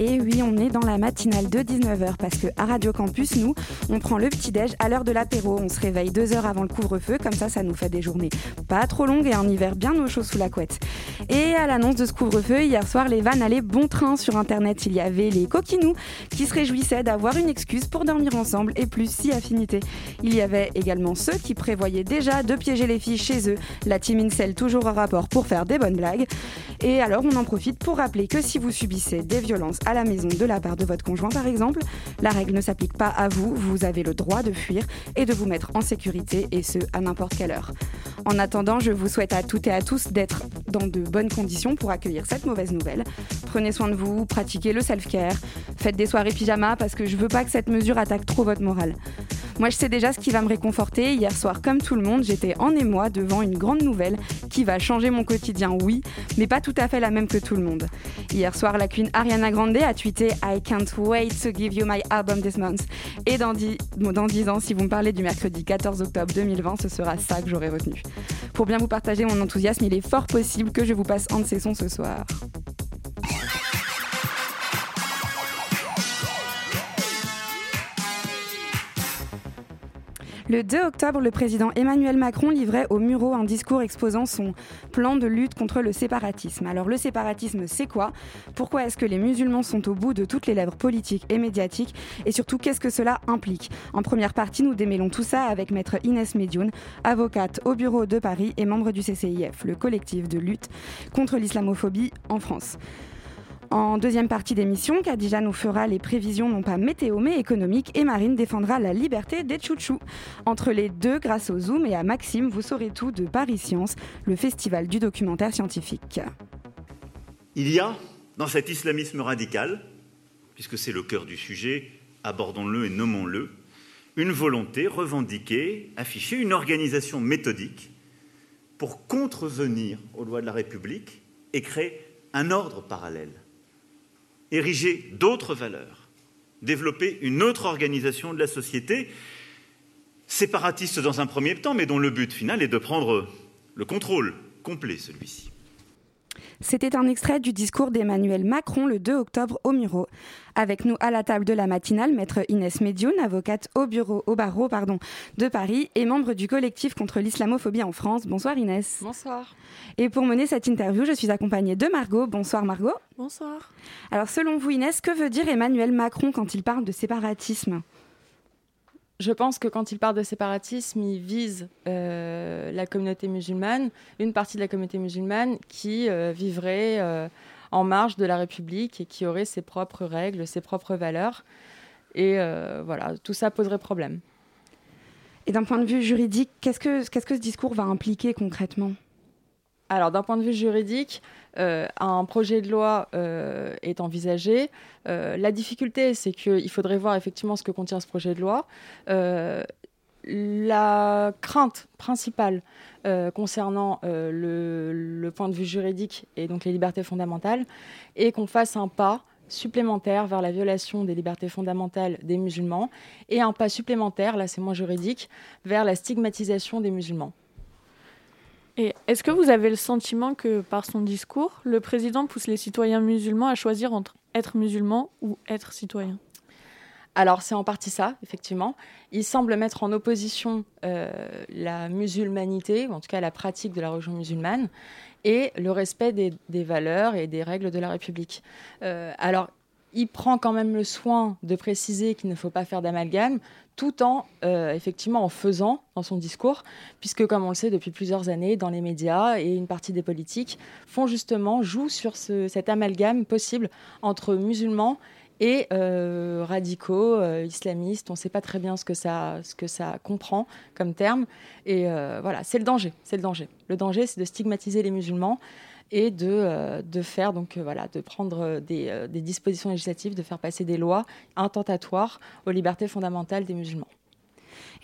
Et oui, on est dans la matinale de 19h parce que à Radio Campus, nous, on prend le petit-déj à l'heure de l'apéro. On se réveille deux heures avant le couvre-feu, comme ça, ça nous fait des journées pas trop longues et un hiver bien au chaud sous la couette. Et à l'annonce de ce couvre-feu, hier soir, les vannes allaient bon train sur Internet. Il y avait les coquinous qui se réjouissaient d'avoir une excuse pour dormir ensemble et plus si affinité. Il y avait également ceux qui prévoyaient déjà de piéger les filles chez eux, la team Incel toujours en rapport pour faire des bonnes blagues. Et alors, on en profite pour rappeler que si vous subissez des violences à la maison de la part de votre conjoint par exemple, la règle ne s'applique pas à vous, vous avez le droit de fuir et de vous mettre en sécurité et ce à n'importe quelle heure. En attendant, je vous souhaite à toutes et à tous d'être dans de bonnes conditions pour accueillir cette mauvaise nouvelle. Prenez soin de vous, pratiquez le self-care, faites des soirées pyjama parce que je veux pas que cette mesure attaque trop votre morale. Moi, je sais déjà ce qui va me réconforter. Hier soir, comme tout le monde, j'étais en émoi devant une grande nouvelle qui va changer mon quotidien, oui, mais pas tout à fait la même que tout le monde. Hier soir, la queen Ariana Grande a tweeté I can't wait to give you my album this month. Et dans 10, dans 10 ans, si vous me parlez du mercredi 14 octobre 2020, ce sera ça que j'aurai retenu. Pour bien vous partager mon enthousiasme, il est fort possible que je vous passe un de ces sons ce soir. Le 2 octobre, le président Emmanuel Macron livrait au Muro un discours exposant son plan de lutte contre le séparatisme. Alors le séparatisme, c'est quoi? Pourquoi est-ce que les musulmans sont au bout de toutes les lèvres politiques et médiatiques? Et surtout, qu'est-ce que cela implique? En première partie, nous démêlons tout ça avec maître Inès Medioun, avocate au bureau de Paris et membre du CCIF, le collectif de lutte contre l'islamophobie en France. En deuxième partie d'émission, Kadija nous fera les prévisions non pas météo mais économiques et Marine défendra la liberté des chouchous. Entre les deux, grâce au Zoom et à Maxime, vous saurez tout de Paris Science, le festival du documentaire scientifique. Il y a dans cet islamisme radical, puisque c'est le cœur du sujet, abordons-le et nommons-le, une volonté revendiquée, affichée, une organisation méthodique pour contrevenir aux lois de la République et créer un ordre parallèle ériger d'autres valeurs, développer une autre organisation de la société, séparatiste dans un premier temps, mais dont le but final est de prendre le contrôle complet, celui-ci. C'était un extrait du discours d'Emmanuel Macron le 2 octobre au Muro. Avec nous à la table de la matinale, maître Inès Médioun, avocate au, bureau, au barreau pardon, de Paris et membre du collectif contre l'islamophobie en France. Bonsoir Inès. Bonsoir. Et pour mener cette interview, je suis accompagnée de Margot. Bonsoir Margot. Bonsoir. Alors selon vous Inès, que veut dire Emmanuel Macron quand il parle de séparatisme? Je pense que quand il parle de séparatisme, il vise euh, la communauté musulmane, une partie de la communauté musulmane qui euh, vivrait euh, en marge de la République et qui aurait ses propres règles, ses propres valeurs. Et voilà, tout ça poserait problème. Et d'un point de vue juridique, qu'est-ce que, ce discours va impliquer concrètement? Alors, d'un point de vue juridique, euh, un projet de loi euh, est envisagé. Euh, la difficulté, c'est qu'il faudrait voir effectivement ce que contient ce projet de loi. la crainte principale concernant le, le, point de vue juridique et donc les libertés fondamentales est qu'on fasse un pas supplémentaire vers la violation des libertés fondamentales des musulmans et un pas supplémentaire, là c'est moins juridique, vers la stigmatisation des musulmans. Et est-ce que vous avez le sentiment que par son discours, le président pousse les citoyens musulmans à choisir entre être musulman ou être citoyen alors c'est en partie ça, effectivement. Il semble mettre en opposition euh, la musulmanité, ou en tout cas la pratique de la religion musulmane, et le respect des, valeurs et des règles de la République. Euh, alors il prend quand même le soin de préciser qu'il ne faut pas faire d'amalgame, tout en euh, effectivement en faisant dans son discours, puisque comme on le sait depuis plusieurs années, dans les médias et une partie des politiques font justement jouent sur cet amalgame possible entre musulmans et euh, radicaux, euh, islamistes. On ne sait pas très bien ce que ça, ce que ça comprend comme terme. Et voilà, c'est le danger. C'est le danger. Le danger, c'est de stigmatiser les musulmans et de, euh, de faire donc euh, voilà de prendre euh, des, dispositions législatives, de faire passer des lois intentatoires aux libertés fondamentales des musulmans.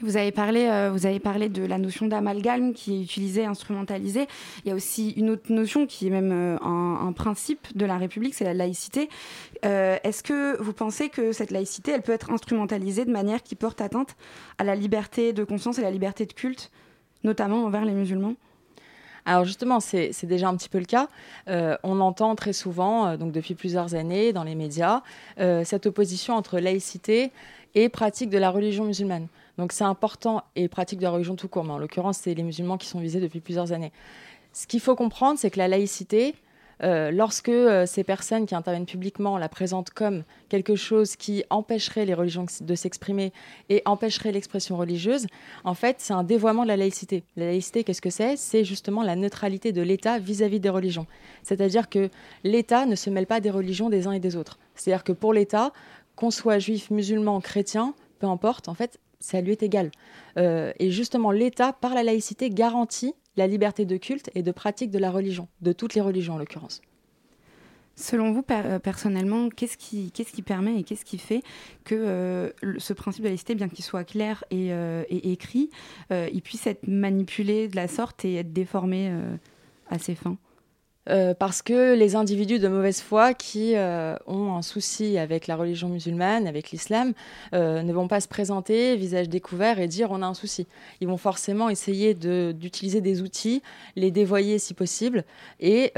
Vous avez parlé, vous avez parlé de la notion d'amalgame qui est utilisée, instrumentalisée. Il y a aussi une autre notion qui est même un, principe de la République, c'est la laïcité. Est-ce que vous pensez que cette laïcité, elle peut être instrumentalisée de manière qui porte atteinte à la liberté de conscience et la liberté de culte, notamment envers les musulmans? Alors justement, c'est déjà un petit peu le cas. on entend très souvent, donc depuis plusieurs années dans les médias, cette opposition entre laïcité et pratique de la religion musulmane. Donc c'est important et pratique de la religion tout court, mais en l'occurrence, c'est les musulmans qui sont visés depuis plusieurs années. Ce qu'il faut comprendre, c'est que la laïcité, euh, lorsque euh, ces personnes qui interviennent publiquement la présentent comme quelque chose qui empêcherait les religions de s'exprimer et empêcherait l'expression religieuse, en fait, c'est un dévoiement de la laïcité. La laïcité, qu'est-ce que c'est? C'est justement la neutralité de l'État vis-à-vis des religions. C'est-à-dire que l'État ne se mêle pas des religions des uns et des autres. C'est-à-dire que pour l'État, qu'on soit juif, musulman, chrétien, peu importe, en fait, ça lui est égal. Euh, et justement, l'État, par la laïcité, garantit la liberté de culte et de pratique de la religion, de toutes les religions en l'occurrence. Selon vous, euh, personnellement, qu'est-ce qui, permet et qu'est-ce qui fait que euh, ce principe de laïcité, bien qu'il soit clair et, et écrit, il puisse être manipulé de la sorte et être déformé à ses fins? Euh, parce que les individus de mauvaise foi qui euh, ont un souci avec la religion musulmane, avec l'islam, euh, ne vont pas se présenter visage découvert et dire on a un souci. Ils vont forcément essayer d'utiliser des outils, les dévoyer si possible, et,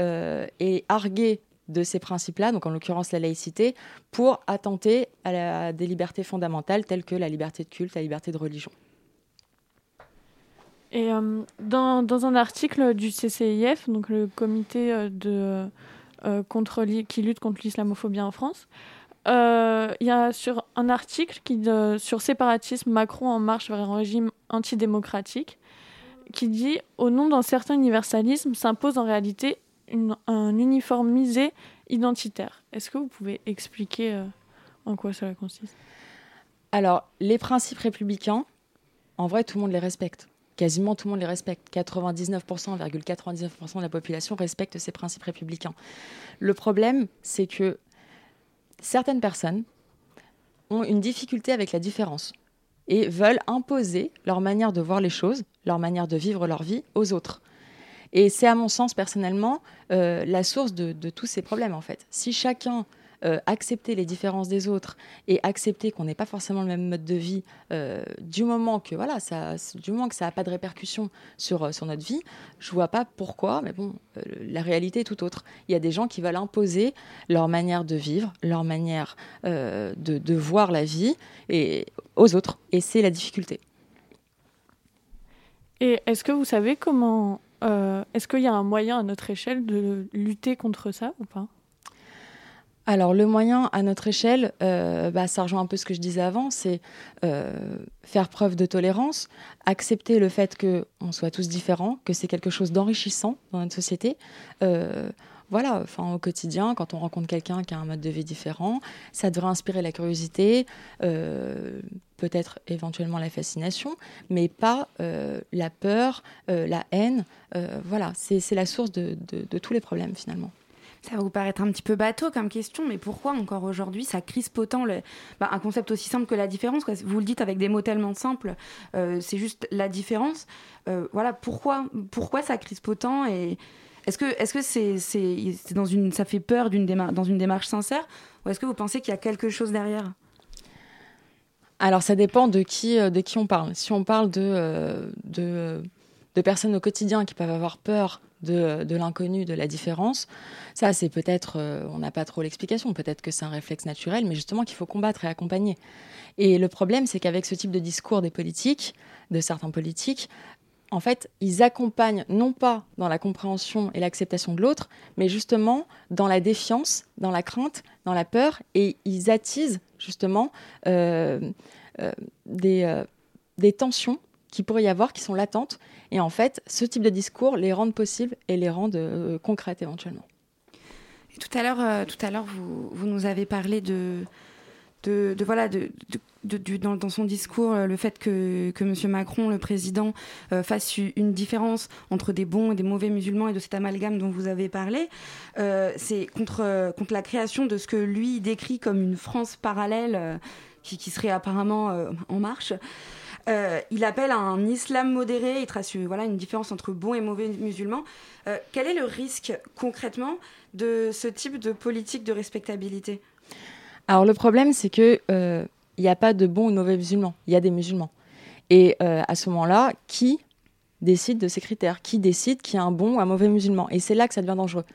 et arguer de ces principes-là, donc en l'occurrence la laïcité, pour attenter à des libertés fondamentales telles que la liberté de culte, la liberté de religion. Et euh, dans, un article du CCIF, donc le comité euh, de, euh, contre, qui lutte contre l'islamophobie en France, il y a sur un article qui, sur séparatisme Macron en marche vers un régime antidémocratique qui dit Au nom d'un certain universalisme s'impose en réalité un uniformisé identitaire. Est-ce que vous pouvez expliquer en quoi cela consiste? Alors, les principes républicains, en vrai, tout le monde les respecte quasiment tout le monde les respecte. 99%, 99% de la population respecte ces principes républicains. Le problème, c'est que certaines personnes ont une difficulté avec la différence et veulent imposer leur manière de voir les choses, leur manière de vivre leur vie aux autres. Et c'est à mon sens personnellement euh, la source de, de, tous ces problèmes en fait. Si chacun euh, accepter les différences des autres et accepter qu'on n'ait pas forcément le même mode de vie euh, du moment que voilà ça du moment que ça n'a pas de répercussions sur, euh, sur notre vie je vois pas pourquoi mais bon la réalité est tout autre. Il y a des gens qui veulent imposer leur manière de vivre leur manière de, de voir la vie et aux autres. Et c'est la difficulté. Et est-ce que vous savez comment est-ce qu'il y a un moyen à notre échelle de lutter contre ça ou pas? Alors le moyen à notre échelle, euh, bah, ça rejoint un peu ce que je disais avant, c'est euh, faire preuve de tolérance, accepter le fait qu'on soit tous différents, que c'est quelque chose d'enrichissant dans notre société. Euh, voilà, enfin au quotidien, quand on rencontre quelqu'un qui a un mode de vie différent, ça devrait inspirer la curiosité, peut-être éventuellement la fascination, mais pas la peur, la haine. voilà, c'est la source de tous les problèmes finalement. Ça va vous paraître un petit peu bateau comme question, mais pourquoi encore aujourd'hui ça crispe autant. Bah, un concept aussi simple que la différence Vous le dites avec des mots tellement simples, euh, c'est juste la différence. Euh, voilà, pourquoi, pourquoi ça crispe autant et est-ce que est-ce que c'est c'est dans une ça fait peur d'une dans une démarche sincère ou est-ce que vous pensez qu'il y a quelque chose derrière? Alors ça dépend de qui euh, de qui on parle. Si on parle de, de personnes au quotidien qui peuvent avoir peur de, l'inconnu, de la différence. Ça, c'est peut-être, euh, on n'a pas trop l'explication, peut-être que c'est un réflexe naturel, mais justement qu'il faut combattre et accompagner. Et le problème, c'est qu'avec ce type de discours des politiques, de certains politiques, en fait, ils accompagnent non pas dans la compréhension et l'acceptation de l'autre, mais justement dans la défiance, dans la crainte, dans la peur, et ils attisent justement euh, euh, des, des tensions qui pourrait y avoir, qui sont latentes. Et en fait, ce type de discours les rendent possibles et les rendent euh, concrètes éventuellement. Tout à l'heure, euh, tout à l'heure, vous, vous, nous avez parlé de, de, voilà, de, dans, son discours, euh, le fait que, que M. Macron, le président, fasse une différence entre des bons et des mauvais musulmans et de cet amalgame dont vous avez parlé, c'est contre, contre la création de ce que lui décrit comme une France parallèle qui, qui, serait apparemment en marche. Euh, il appelle à un islam modéré, il trace voilà, une différence entre bons et mauvais musulmans. Euh, quel est le risque concrètement de ce type de politique de respectabilité? Alors le problème, c'est que il n'y a pas de bons ou mauvais musulmans, il y a des musulmans. Et à ce moment-là, qui décide de ces critères? Qui décide qu'il y a un bon ou un mauvais musulman? Et c'est là que ça devient dangereux.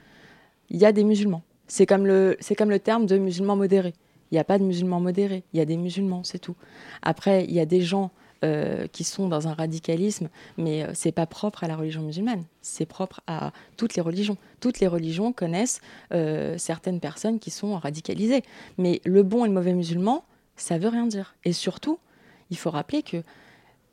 Il y a des musulmans. C'est comme le, comme le terme de musulman modéré. Il n'y a pas de musulmans modérés, il y a des musulmans, c'est tout. Après, il y a des gens euh, qui sont dans un radicalisme, mais euh, c'est pas propre à la religion musulmane, c'est propre à toutes les religions. Toutes les religions connaissent euh, certaines personnes qui sont radicalisées, mais le bon et le mauvais musulman, ça veut rien dire. Et surtout, il faut rappeler que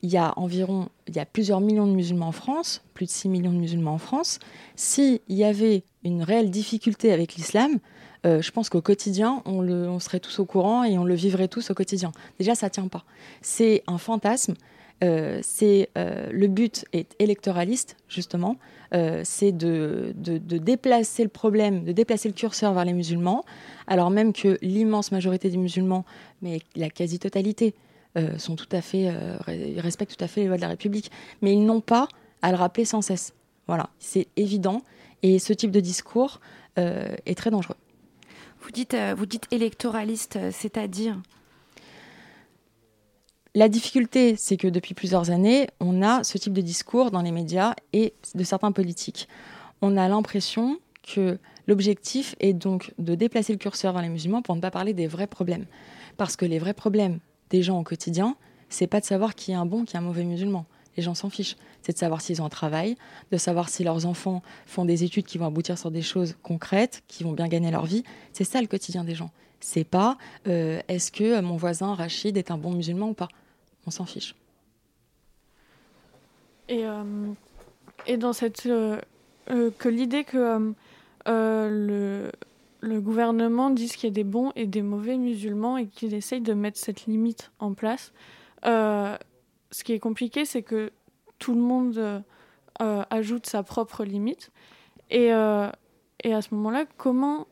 il y a environ, il y a plusieurs millions de musulmans en France, plus de 6 millions de musulmans en France. S'il y avait une réelle difficulté avec l'islam, euh, je pense qu'au quotidien, on, serait tous au courant et on le vivrait tous au quotidien. Déjà, ça tient pas. C'est un fantasme. Euh, c'est euh, le but est électoraliste justement. c'est de, de, de, déplacer le problème, de déplacer le curseur vers les musulmans, alors même que l'immense majorité des musulmans, mais la quasi-totalité, sont tout à fait, respectent tout à fait les lois de la République, mais ils n'ont pas à le rappeler sans cesse. Voilà, c'est évident. Et ce type de discours est très dangereux. Vous dites, euh, vous dites électoraliste, euh, c'est-à-dire la difficulté, c'est que depuis plusieurs années, on a ce type de discours dans les médias et de certains politiques. On a l'impression que l'objectif est donc de déplacer le curseur vers les musulmans pour ne pas parler des vrais problèmes. Parce que les vrais problèmes des gens au quotidien, c'est pas de savoir qui est un bon, qui est un mauvais musulman les gens s'en fichent. C'est de savoir s'ils ont un travail, de savoir si leurs enfants font des études qui vont aboutir sur des choses concrètes, qui vont bien gagner leur vie. C'est ça le quotidien des gens. C'est pas euh, est-ce que mon voisin Rachid est un bon musulman ou pas? On s'en fiche. Et, euh, et dans cette. Euh, que l'idée que le, le gouvernement dise qu'il y a des bons et des mauvais musulmans et qu'il essaye de mettre cette limite en place ce qui est compliqué, c'est que tout le monde euh, euh, ajoute sa propre limite. Et, euh, à ce moment-là, comment,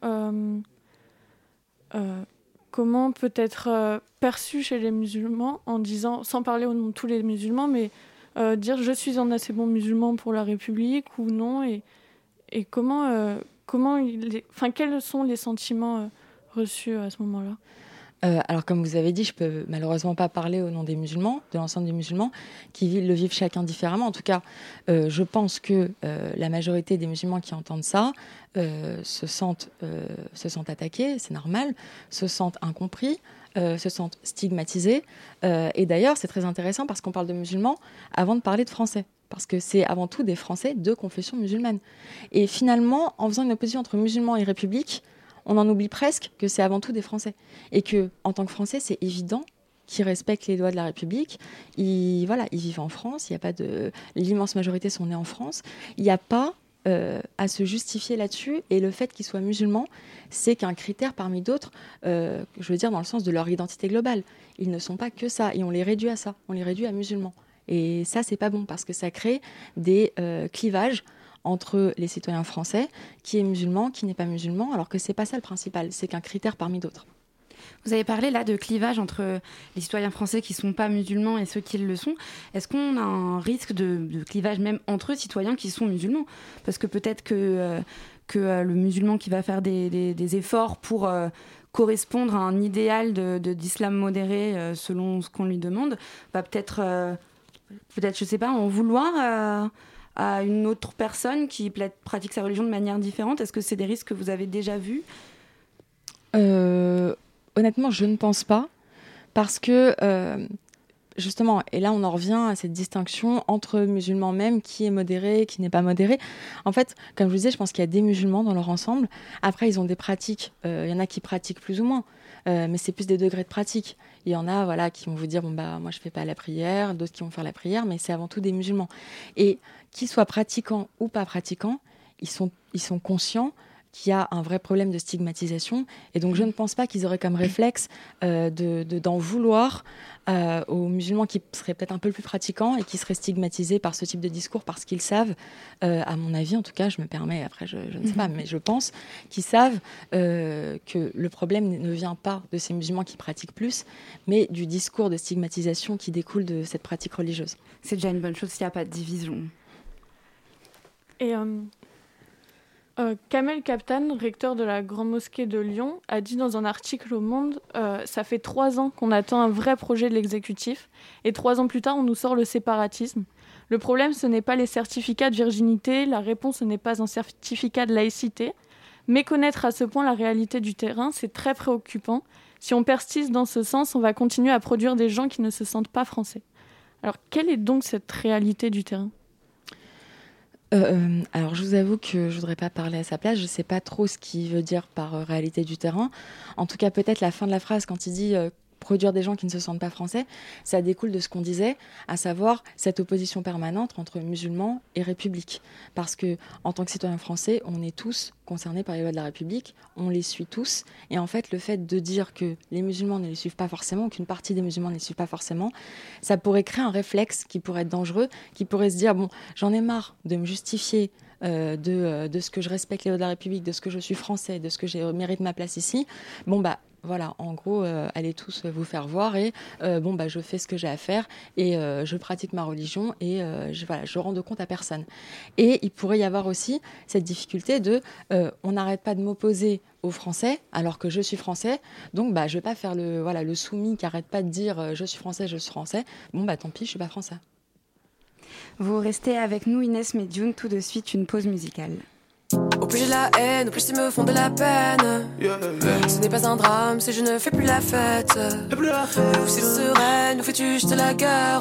peut être perçu chez les musulmans en disant, sans parler au nom de tous les musulmans, mais dire je suis un assez bon musulman pour la République ou non Et, comment, comment il quels sont les sentiments reçus à ce moment-là? Euh, alors, comme vous avez dit, je peux malheureusement pas parler au nom des musulmans, de l'ensemble des musulmans, qui le vivent chacun différemment. En tout cas, euh, je pense que euh, la majorité des musulmans qui entendent ça se, sentent, se sentent attaqués, c'est normal, se sentent incompris, se sentent stigmatisés. et d'ailleurs, c'est très intéressant parce qu'on parle de musulmans avant de parler de français parce que c'est avant tout des Français de confession musulmane. Et finalement, en faisant une opposition entre musulmans et république, on en oublie presque que c'est avant tout des Français. Et que, en tant que Français, c'est évident qu'ils respectent les lois de la République. Ils, voilà, ils vivent en France. Il y a pas de, l'immense majorité sont nés en France. Il n'y a pas euh, à se justifier là-dessus. Et le fait qu'ils soient musulmans, c'est qu'un critère parmi d'autres, euh, je veux dire dans le sens de leur identité globale. Ils ne sont pas que ça, et on les réduit à ça. On les réduit à musulmans. Et ça, c'est pas bon parce que ça crée des euh, clivages entre les citoyens français, qui est musulman, qui n'est pas musulman, alors que c'est pas ça le principal, c'est qu'un critère parmi d'autres. Vous avez parlé là de clivage entre les citoyens français qui ne sont pas musulmans et ceux qui le sont. Est-ce qu'on a un risque de, clivage même entre citoyens qui sont musulmans? Parce que peut-être que, euh, que euh, le musulman qui va faire des, efforts pour euh, correspondre à un idéal d'islam de, modéré selon ce qu'on lui demande va peut-être, peut-être, je sais pas, en vouloir à une autre personne qui pratique sa religion de manière différente? Est-ce que c'est des risques que vous avez déjà vus? Euh, Honnêtement, je ne pense pas. Parce que, euh, justement, et là on en revient à cette distinction entre musulmans même, qui est modéré, qui n'est pas modéré. En fait, comme je vous disais, je pense qu'il y a des musulmans dans leur ensemble. Après, ils ont des pratiques. Euh, il y en a qui pratiquent plus ou moins. Mais c'est plus des degrés de pratique. Il y en a voilà, qui vont vous dire bon, bah, moi je fais pas la prière, d'autres qui vont faire la prière, mais c'est avant tout des musulmans. Et qu'ils soient pratiquants ou pas pratiquants, ils sont, ils sont conscients qu'il y a un vrai problème de stigmatisation. Et donc, je ne pense pas qu'ils auraient comme réflexe euh, de, d'en vouloir euh, aux musulmans qui seraient peut-être un peu plus pratiquants et qui seraient stigmatisés par ce type de discours parce qu'ils savent, euh, à mon avis en tout cas, je me permets, après je, je ne sais pas, mais je pense qu'ils savent euh, que le problème ne vient pas de ces musulmans qui pratiquent plus, mais du discours de stigmatisation qui découle de cette pratique religieuse. C'est déjà une bonne chose s'il n'y a pas de division. Et euh, euh, Kamel Kaptan, recteur de la Grande Mosquée de Lyon, a dit dans un article au Monde euh, Ça fait trois ans qu'on attend un vrai projet de l'exécutif, et trois ans plus tard, on nous sort le séparatisme. Le problème, ce n'est pas les certificats de virginité, la réponse, ce n'est pas un certificat de laïcité. Méconnaître à ce point la réalité du terrain, c'est très préoccupant. Si on persiste dans ce sens, on va continuer à produire des gens qui ne se sentent pas français. Alors, quelle est donc cette réalité du terrain? Euh, alors, je vous avoue que je voudrais pas parler à sa place. Je sais pas trop ce qu'il veut dire par euh, réalité du terrain. En tout cas, peut-être la fin de la phrase quand il dit euh, produire des gens qui ne se sentent pas français, ça découle de ce qu'on disait, à savoir cette opposition permanente entre musulmans et république. Parce que, en tant que citoyen français, on est tous concernés par les lois de la République, on les suit tous, et en fait, le fait de dire que les musulmans ne les suivent pas forcément, qu'une partie des musulmans ne les suivent pas forcément, ça pourrait créer un réflexe qui pourrait être dangereux, qui pourrait se dire, bon, j'en ai marre de me justifier euh, de, euh, de, ce que je respecte les lois de la République, de ce que je suis français, de ce que j'ai mérite ma place ici. Bon bah voilà, en gros, euh, allez tous vous faire voir et euh, bon bah je fais ce que j'ai à faire et euh, je pratique ma religion et je voilà, je rends de compte à personne. Et il pourrait y avoir aussi cette difficulté de on n'arrête pas de m'opposer aux Français alors que je suis français, donc bah je vais pas faire le voilà le soumis qui arrête pas de dire je suis français, je suis français. Bon bah tant pis, je suis pas français. Vous restez avec nous Inès Medjoun, tout de suite une pause musicale. Au plus j'ai la haine, au plus ils me font de la peine. Ce n'est pas un drame si je ne fais plus la fête. Ou si sereine, nous fais-tu juste la guerre?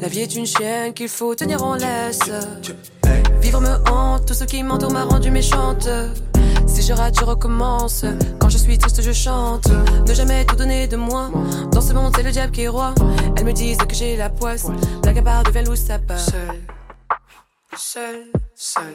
La vie est une chienne qu'il faut tenir en laisse. Vivre me hante, tout ce qui m'entoure m'a rendu méchante. Si je rate, je recommence. Quand je suis triste, je chante. Ne jamais tout donner de moi. Dans ce monde, c'est le diable qui est roi. Elles me disent que j'ai la poisse. La gabarre devient loup, ça part. Seul, seul, seul.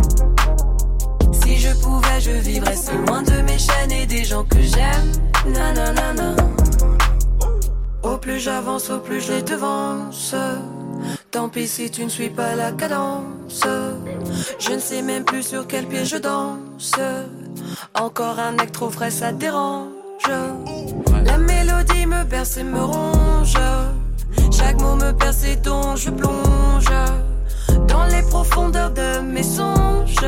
Si pouvais, je vivrais seul loin de mes chaînes et des gens que j'aime. Na na na na. Au plus j'avance, au plus je les devance. Tant pis si tu ne suis pas la cadence. Je ne sais même plus sur quel pied je danse. Encore un acte trop frais, ça dérange. La mélodie me berce et me ronge. Chaque mot me perce et dont je plonge dans les profondeurs de mes songes.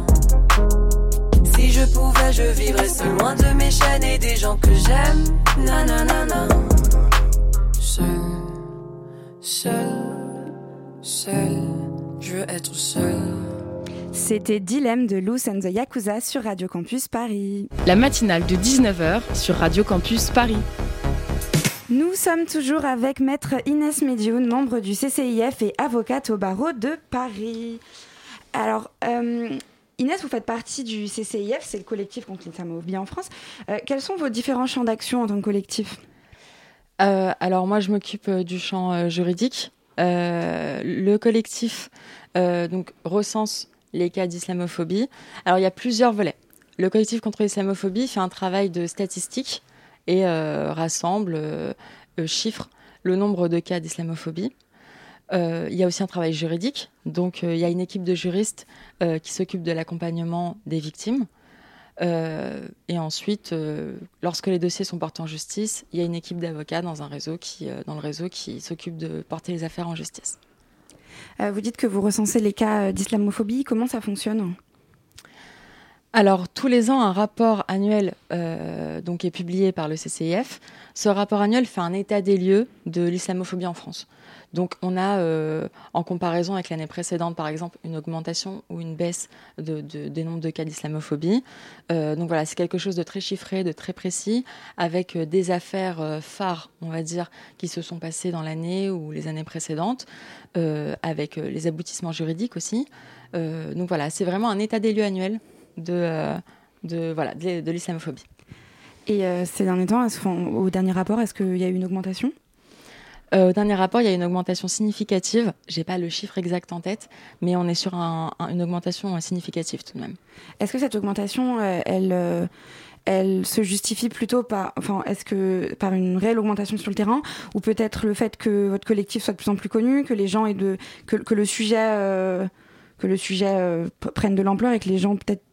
Je pouvais, je vivrais seul loin de mes chaînes et des gens que j'aime. Na na na na. Seul, seul, seul, je veux être seul. C'était Dilemme de Loose and the Yakuza sur Radio Campus Paris. La matinale de 19h sur Radio Campus Paris. Nous sommes toujours avec Maître Inès Médioun, membre du CCIF et avocate au barreau de Paris. Alors, euh, Inès, vous faites partie du CCIF, c'est le collectif contre l'islamophobie en France. Euh, quels sont vos différents champs d'action en tant que collectif? Euh, Alors, moi, je m'occupe du champ juridique. le collectif donc, recense les cas d'islamophobie. Alors, il y a plusieurs volets. Le collectif contre l'islamophobie fait un travail de statistique et euh, rassemble, euh, euh, chiffre le nombre de cas d'islamophobie. Il y a aussi un travail juridique. Donc, il y a une équipe de juristes qui s'occupe de l'accompagnement des victimes. et ensuite, lorsque les dossiers sont portés en justice, il y a une équipe d'avocats dans un réseau qui, dans le réseau qui s'occupe de porter les affaires en justice. vous dites que vous recensez les cas d'islamophobie. Comment ça fonctionne? Alors, tous les ans, un rapport annuel euh, donc, est publié par le CCIF. Ce rapport annuel fait un état des lieux de l'islamophobie en France. Donc, on a, euh, en comparaison avec l'année précédente, par exemple, une augmentation ou une baisse de, des nombres de cas d'islamophobie. Euh, donc, voilà, c'est quelque chose de très chiffré, de très précis, avec des affaires phares, on va dire, qui se sont passées dans l'année ou les années précédentes, avec les aboutissements juridiques aussi. donc, voilà, c'est vraiment un état des lieux annuel de, euh, l'islamophobie. Et euh, ces derniers temps, au dernier rapport, est-ce qu'il y a eu une augmentation? Euh, au dernier rapport, il y a une augmentation significative. J'ai pas le chiffre exact en tête, mais on est sur une augmentation significative tout de même. Est-ce que cette augmentation, elle, elle se justifie plutôt par, enfin, est-ce que par une réelle augmentation sur le terrain, ou peut-être le fait que votre collectif soit de plus en plus connu, que les gens aient de, que, le sujet, que le sujet prenne de l'ampleur et que les gens peut-être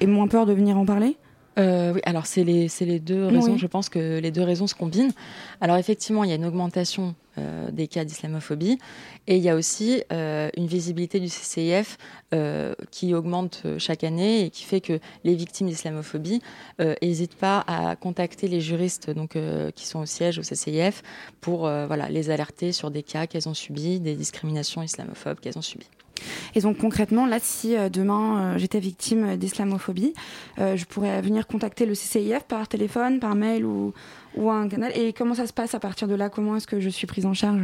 et moins peur de venir en parler? Euh, oui, alors c'est les, les, deux raisons, je pense que les deux raisons se combinent. Alors effectivement, il y a une augmentation euh, des cas d'islamophobie et il y a aussi euh, une visibilité du CCIF qui augmente chaque année et qui fait que les victimes d'islamophobie n'hésitent pas à contacter les juristes donc, qui sont au siège au CCIF pour voilà, les alerter sur des cas qu'elles ont subis, des discriminations islamophobes qu'elles ont subies. Et donc concrètement, là, si euh, demain euh, j'étais victime d'islamophobie, euh, je pourrais venir contacter le CCIF par téléphone, par mail ou, ou un canal. Et comment ça se passe à partir de là? Comment est-ce que je suis prise en charge?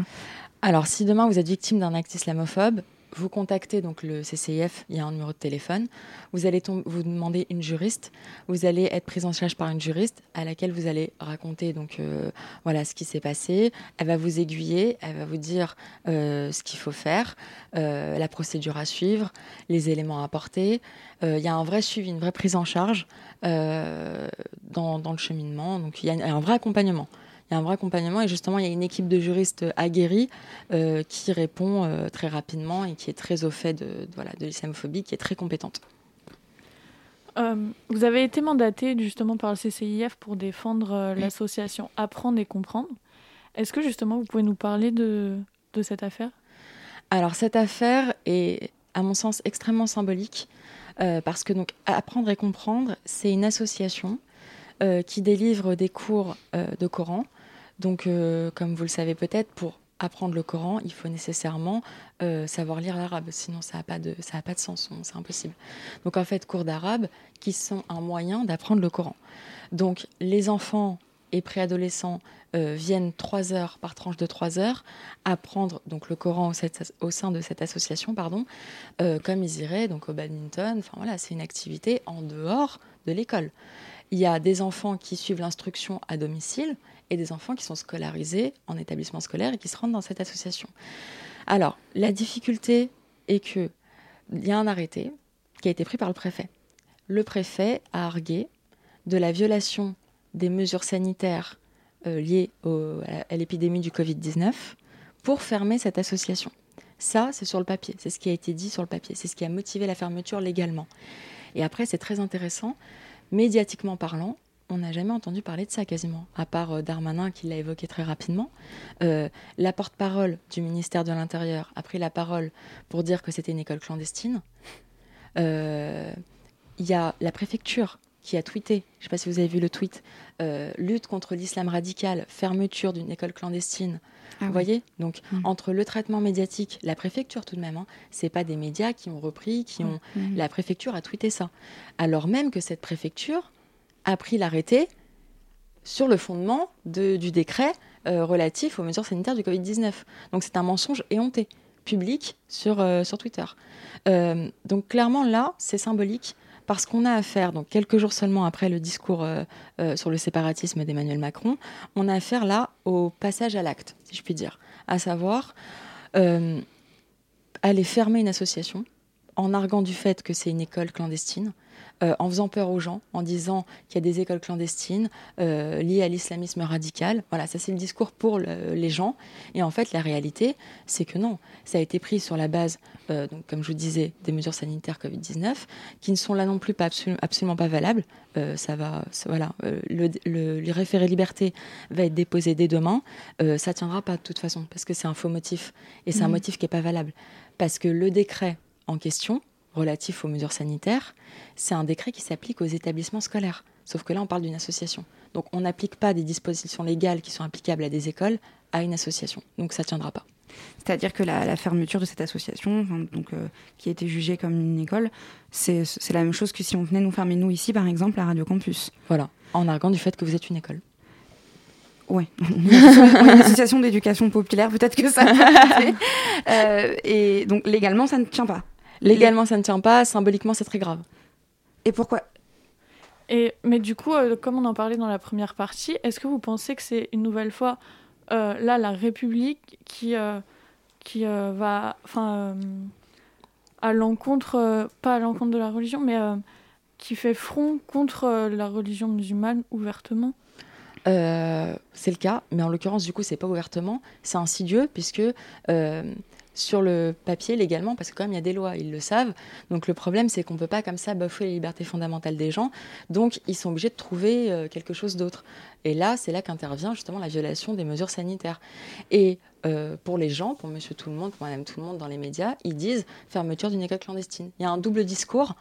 Alors, si demain vous êtes victime d'un acte islamophobe, vous contactez donc le CCIF, il y a un numéro de téléphone, vous allez vous demander une juriste, vous allez être prise en charge par une juriste à laquelle vous allez raconter donc euh, voilà ce qui s'est passé, elle va vous aiguiller, elle va vous dire euh, ce qu'il faut faire, euh, la procédure à suivre, les éléments à apporter. Il y a un vrai suivi, une vraie prise en charge dans, dans, le cheminement, donc il y a un vrai accompagnement il y a un vrai accompagnement et justement il y a une équipe de juristes aguerris euh, qui répond euh, très rapidement et qui est très au fait de, voilà, de l'islamophobie, qui est très compétente. Euh, vous avez été mandaté justement par le CCIF pour défendre l'association Apprendre et Comprendre. Est-ce que justement vous pouvez nous parler de, de cette affaire? Alors cette affaire est à mon sens extrêmement symbolique parce que donc Apprendre et Comprendre, c'est une association qui délivre des cours de Coran donc, euh, comme vous le savez peut-être, pour apprendre le Coran, il faut nécessairement euh, savoir lire l'arabe, sinon ça n'a pas, de, sens, c'est impossible. Donc en fait, cours d'arabe qui sont un moyen d'apprendre le Coran. Donc les enfants et préadolescents euh, viennent trois heures par tranche de trois heures apprendre donc le Coran au, sein de cette association, pardon, comme ils iraient donc au badminton. Enfin voilà, c'est une activité en dehors de l'école. Il y a des enfants qui suivent l'instruction à domicile et des enfants qui sont scolarisés en établissement scolaire et qui se rendent dans cette association. Alors, la difficulté est que il y a un arrêté qui a été pris par le préfet. Le préfet a argué de la violation des mesures sanitaires euh, liées à l'épidémie du Covid-19 pour fermer cette association. Ça, c'est sur le papier, c'est ce qui a été dit sur le papier, c'est ce qui a motivé la fermeture légalement. Et après, c'est très intéressant, médiatiquement parlant, on n'a jamais entendu parler de ça quasiment, à part euh, Darmanin qui l'a évoqué très rapidement. Euh, la porte-parole du ministère de l'Intérieur a pris la parole pour dire que c'était une école clandestine. Euh, il y a la préfecture qui a tweeté, je ne sais pas si vous avez vu le tweet, lutte contre l'islam radical, fermeture d'une école clandestine. Ah vous voyez? Donc, mmh. entre le traitement médiatique, la préfecture tout de même, hein, c'est pas des médias qui ont repris, qui ont. Mmh. La préfecture a tweeté ça. Alors même que cette préfecture a pris l'arrêté sur le fondement du décret euh, relatif aux mesures sanitaires du Covid-19. Donc, c'est un mensonge éhonté, public, sur, euh, sur Twitter. Euh, donc, clairement, là, c'est symbolique parce qu'on a affaire, donc quelques jours seulement après le discours sur le séparatisme d'Emmanuel Macron, on a affaire là au passage à l'acte, si je puis dire, à savoir aller fermer une association en arguant du fait que c'est une école clandestine, euh, en faisant peur aux gens, en disant qu'il y a des écoles clandestines euh, liées à l'islamisme radical. Voilà, ça c'est le discours pour les gens. Et en fait, la réalité, c'est que non. Ça a été pris sur la base, euh, donc, comme je vous disais, des mesures sanitaires Covid-19, qui ne sont là non plus pas absolument pas valables. ça va, voilà, le, le, référé liberté va être déposé dès demain. ça tiendra pas de toute façon, parce que c'est un faux motif. Et c'est un mmh. motif qui n'est pas valable. Parce que le décret en question, relatif aux mesures sanitaires, c'est un décret qui s'applique aux établissements scolaires. Sauf que là, on parle d'une association. Donc, on n'applique pas des dispositions légales qui sont applicables à des écoles à une association. Donc, ça ne tiendra pas. C'est-à-dire que la, fermeture de cette association, donc, euh, qui a été jugée comme une école, c'est la même chose que si on venait nous fermer, nous, ici, par exemple, à Radio Campus. Voilà, en arguant du fait que vous êtes une école. Oui, une association d'éducation populaire, peut-être que ça euh, Et donc, légalement, ça ne tient pas. Légalement, ça ne tient pas. Symboliquement, c'est très grave. Et pourquoi? Et, Mais du coup, euh, comme on en parlait dans la première partie, est-ce que vous pensez que c'est une nouvelle fois, euh, là, la République qui, euh, qui va. Enfin. à l'encontre. pas à l'encontre de la religion, mais qui fait front contre la religion musulmane ouvertement? C'est le cas, mais en l'occurrence, du coup, c'est pas ouvertement, c'est insidieux, puisque sur le papier légalement, parce que quand même il y a des lois, ils le savent. Donc le problème, c'est qu'on ne peut pas comme ça bafouer les libertés fondamentales des gens. Donc ils sont obligés de trouver euh, quelque chose d'autre. Et là, c'est là qu'intervient justement la violation des mesures sanitaires. Et euh, pour les gens, pour monsieur tout le monde, pour madame tout le monde dans les médias, ils disent fermeture d'une école clandestine. Il y a un double discours.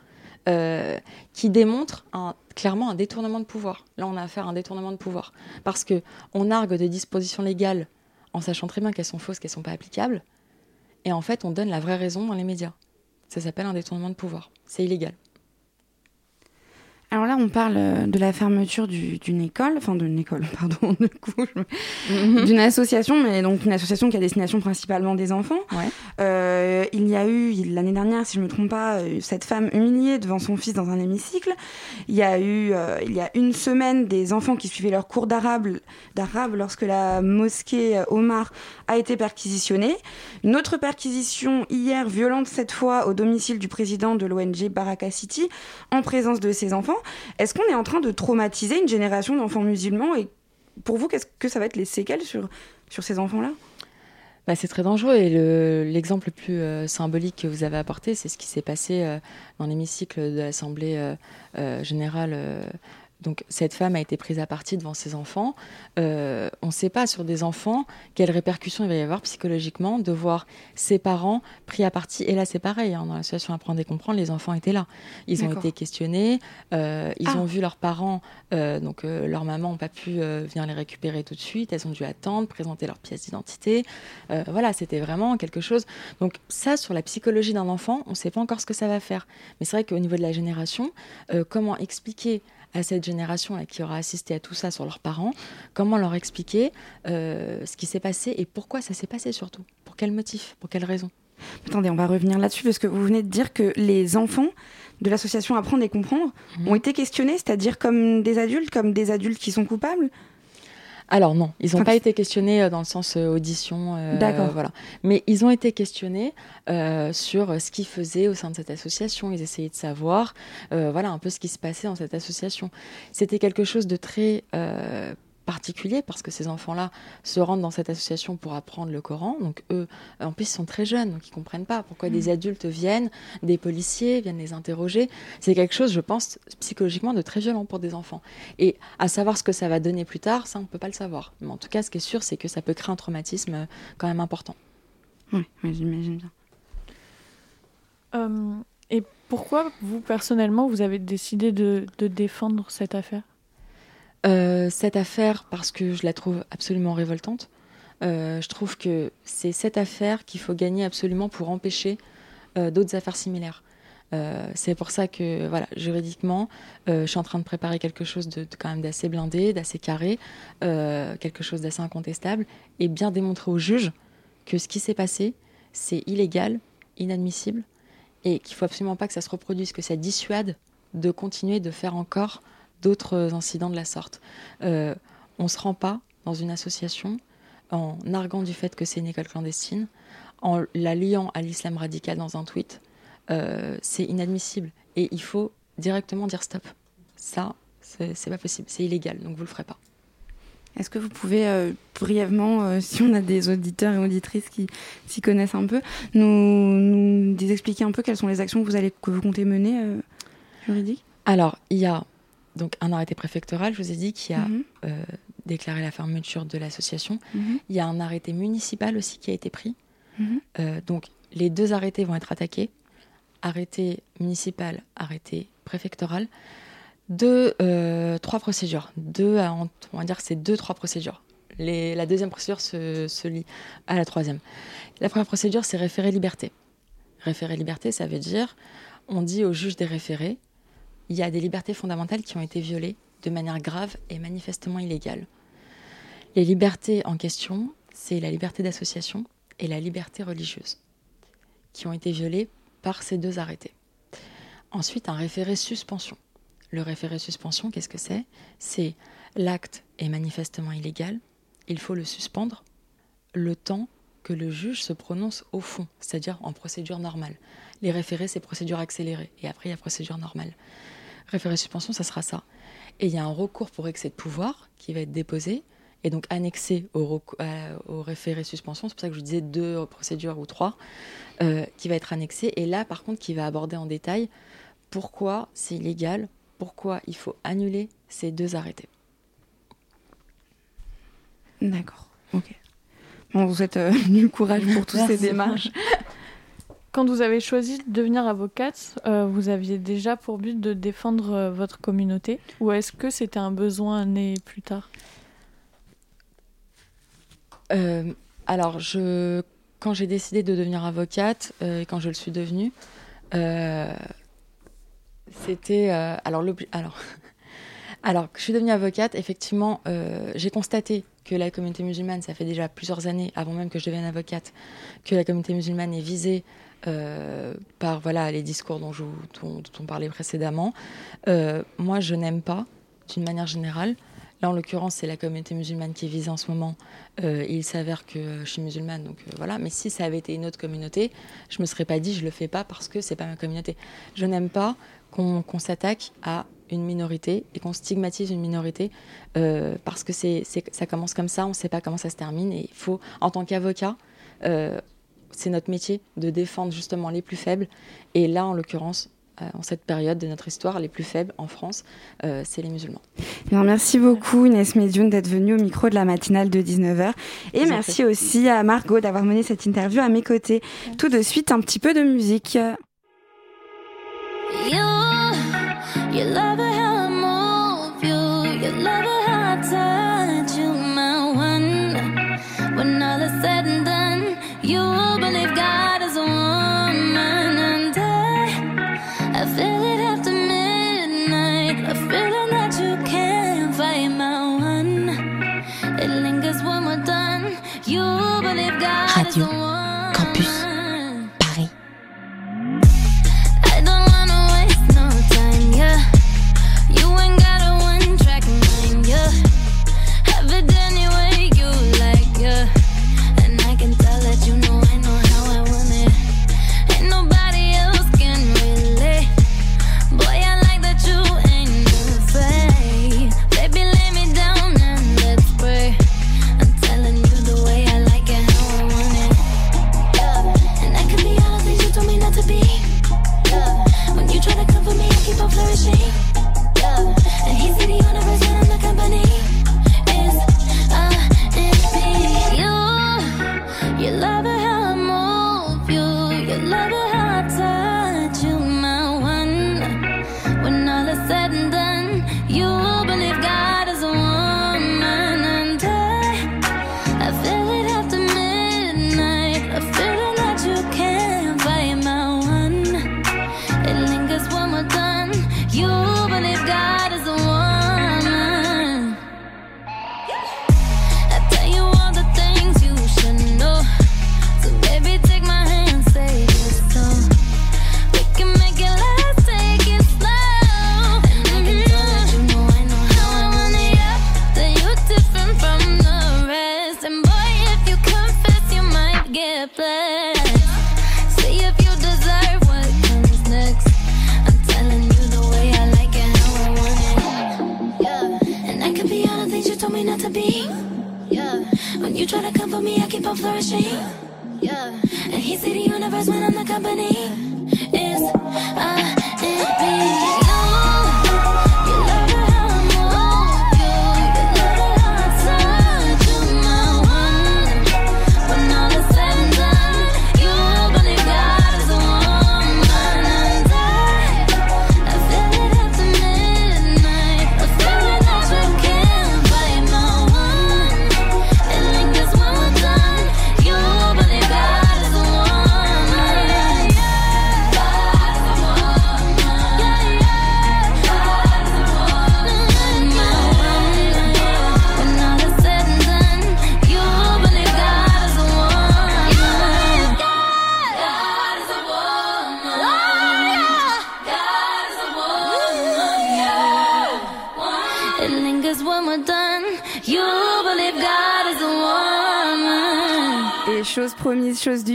Euh, qui démontre clairement un détournement de pouvoir. Là, on a affaire à un détournement de pouvoir. Parce qu'on argue de dispositions légales en sachant très bien qu'elles sont fausses, qu'elles ne sont pas applicables, et en fait, on donne la vraie raison dans les médias. Ça s'appelle un détournement de pouvoir. C'est illégal. Alors là, on parle euh, de la fermeture d'une école, enfin d'une école, pardon, du coup, mhm. d'une association, mais donc une association qui a destination principalement des enfants. Euh, il y a eu l'année dernière, si je ne me trompe pas, euh, cette femme humiliée devant son fils dans un hémicycle. Il y a eu, il y a une semaine, des enfants qui suivaient leur cours d'arabe, d'arabe lorsque la mosquée Omar a été perquisitionnée. Une autre perquisition hier, violente cette fois, au domicile du président de l'ONG Baraka City, en présence de ses enfants. Est-ce qu'on est en train de traumatiser une génération d'enfants musulmans Et pour vous, qu'est-ce que ça va être les séquelles sur, sur ces enfants-là? Bah, c'est très dangereux et l'exemple le, plus euh, symbolique que vous avez apporté, c'est ce qui s'est passé euh, dans l'hémicycle de l'Assemblée euh, générale donc cette femme a été prise à partie devant ses enfants. Euh, on ne sait pas sur des enfants quelles répercussions il va y avoir psychologiquement de voir ses parents pris à partie. Et là, c'est pareil, hein, dans l'association Apprendre et Comprendre, les enfants étaient là. Ils ont été questionnés, euh, ils ah. ont vu leurs parents, euh, donc leurs mamans n'ont pas pu venir les récupérer tout de suite, elles ont dû attendre, présenter leur pièce d'identité. voilà, c'était vraiment quelque chose. Donc ça, sur la psychologie d'un enfant, on ne sait pas encore ce que ça va faire. Mais c'est vrai qu'au niveau de la génération, comment expliquer à cette génération là, qui aura assisté à tout ça sur leurs parents, comment leur expliquer euh, ce qui s'est passé et pourquoi ça s'est passé surtout? Pour quel motif? Pour quelle raison? Attendez, on va revenir là-dessus parce que vous venez de dire que les enfants de l'association Apprendre et Comprendre mhm. ont été questionnés, c'est-à-dire comme des adultes, comme des adultes qui sont coupables? Alors non, ils n'ont pas été questionnés euh, dans le sens euh, audition. Euh, D'accord. Voilà. Mais ils ont été questionnés sur ce qu'ils faisaient au sein de cette association. Ils essayaient de savoir, voilà, un peu ce qui se passait dans cette association. C'était quelque chose de très particulier parce que ces enfants-là se rendent dans cette association pour apprendre le Coran. Donc eux, en plus, ils sont très jeunes, donc ils comprennent pas pourquoi des mm. adultes viennent, des policiers viennent les interroger. C'est quelque chose, je pense, psychologiquement de très violent pour des enfants. Et à savoir ce que ça va donner plus tard, ça, on peut pas le savoir. Mais en tout cas, ce qui est sûr, c'est que ça peut créer un traumatisme euh, quand même important. Oui, j'imagine bien. Euh, et pourquoi, vous, personnellement, vous avez décidé de défendre cette affaire? Euh, cette affaire, parce que je la trouve absolument révoltante, je trouve que c'est cette affaire qu'il faut gagner absolument pour empêcher d'autres affaires similaires. Euh, c'est pour ça que, voilà, juridiquement, euh, je suis en train de préparer quelque chose de, quand même d'assez blindé, d'assez carré, euh, quelque chose d'assez incontestable, et bien démontrer au juge que ce qui s'est passé, c'est illégal, inadmissible, et qu'il faut absolument pas que ça se reproduise, que ça dissuade de continuer de faire encore d'autres incidents de la sorte. on ne se rend pas dans une association en arguant du fait que c'est une école clandestine, en la liant à l'islam radical dans un tweet, euh, c'est inadmissible. Et il faut directement dire stop. Ça, c'est pas possible, c'est illégal, donc vous le ferez pas. Est-ce que vous pouvez euh, brièvement, euh, si on a des auditeurs et auditrices qui s'y connaissent un peu, nous, expliquer un peu quelles sont les actions que vous, allez, que vous comptez mener juridiques? Alors, il y a donc un arrêté préfectoral, je vous ai dit, qui a mhm. déclaré la fermeture de l'association. Mhm. Il y a un arrêté municipal aussi qui a été pris. Mhm. donc, les deux arrêtés vont être attaqués arrêté municipal, arrêté préfectoral, deux, euh, trois procédures. Deux, on va dire que c'est deux, trois procédures. Les, la deuxième procédure se, se, lie à la troisième. La première procédure, c'est référé liberté. Référé liberté, ça veut dire, on dit au juge des référés, il y a des libertés fondamentales qui ont été violées de manière grave et manifestement illégale. Les libertés en question, c'est la liberté d'association et la liberté religieuse, qui ont été violées par ces deux arrêtés. Ensuite, un référé suspension. Le référé suspension, qu'est-ce que c'est? C'est l'acte est manifestement illégal, il faut le suspendre le temps que le juge se prononce au fond, c'est-à-dire en procédure normale. Les référés, c'est procédure accélérée, et après, il y a procédure normale. Référé suspension, ça sera ça. Et il y a un recours pour excès de pouvoir qui va être déposé, et donc annexé au, au référé suspension, c'est pour ça que je disais deux procédures ou trois, euh, qui va être annexé, et là par contre qui va aborder en détail pourquoi c'est illégal, pourquoi il faut annuler ces deux arrêtés. D'accord, ok. Bon, vous êtes euh, du courage pour toutes ces démarches. Quand vous avez choisi de devenir avocate, euh, vous aviez déjà pour but de défendre votre communauté ou est-ce que c'était un besoin né plus tard? Euh, alors, quand j'ai décidé de devenir avocate, euh, et quand je le suis devenue, euh, c'était. alors, alors, alors, je suis devenue avocate, effectivement, j'ai constaté que la communauté musulmane, ça fait déjà plusieurs années, avant même que je devienne avocate, que la communauté musulmane est visée par voilà, les discours dont, on parlait précédemment. moi, je n'aime pas, d'une manière générale, Là, en l'occurrence, c'est la communauté musulmane qui est visée en ce moment. Euh, il s'avère que je suis musulmane, donc euh, voilà. Mais si ça avait été une autre communauté, je me serais pas dit je le fais pas parce que c'est pas ma communauté. Je n'aime pas qu'on s'attaque à une minorité et qu'on stigmatise une minorité euh, parce que ça commence comme ça, on ne sait pas comment ça se termine et il faut, en tant qu'avocat, c'est notre métier de défendre justement les plus faibles. Et là, en l'occurrence, euh, en cette période de notre histoire, les plus faibles en France, euh, c'est les musulmans. merci beaucoup Inès Medioun d'être venue au micro de la matinale de 19h. Et merci aussi à Margot d'avoir mené cette interview à mes côtés. Tout de suite, un petit peu de musique.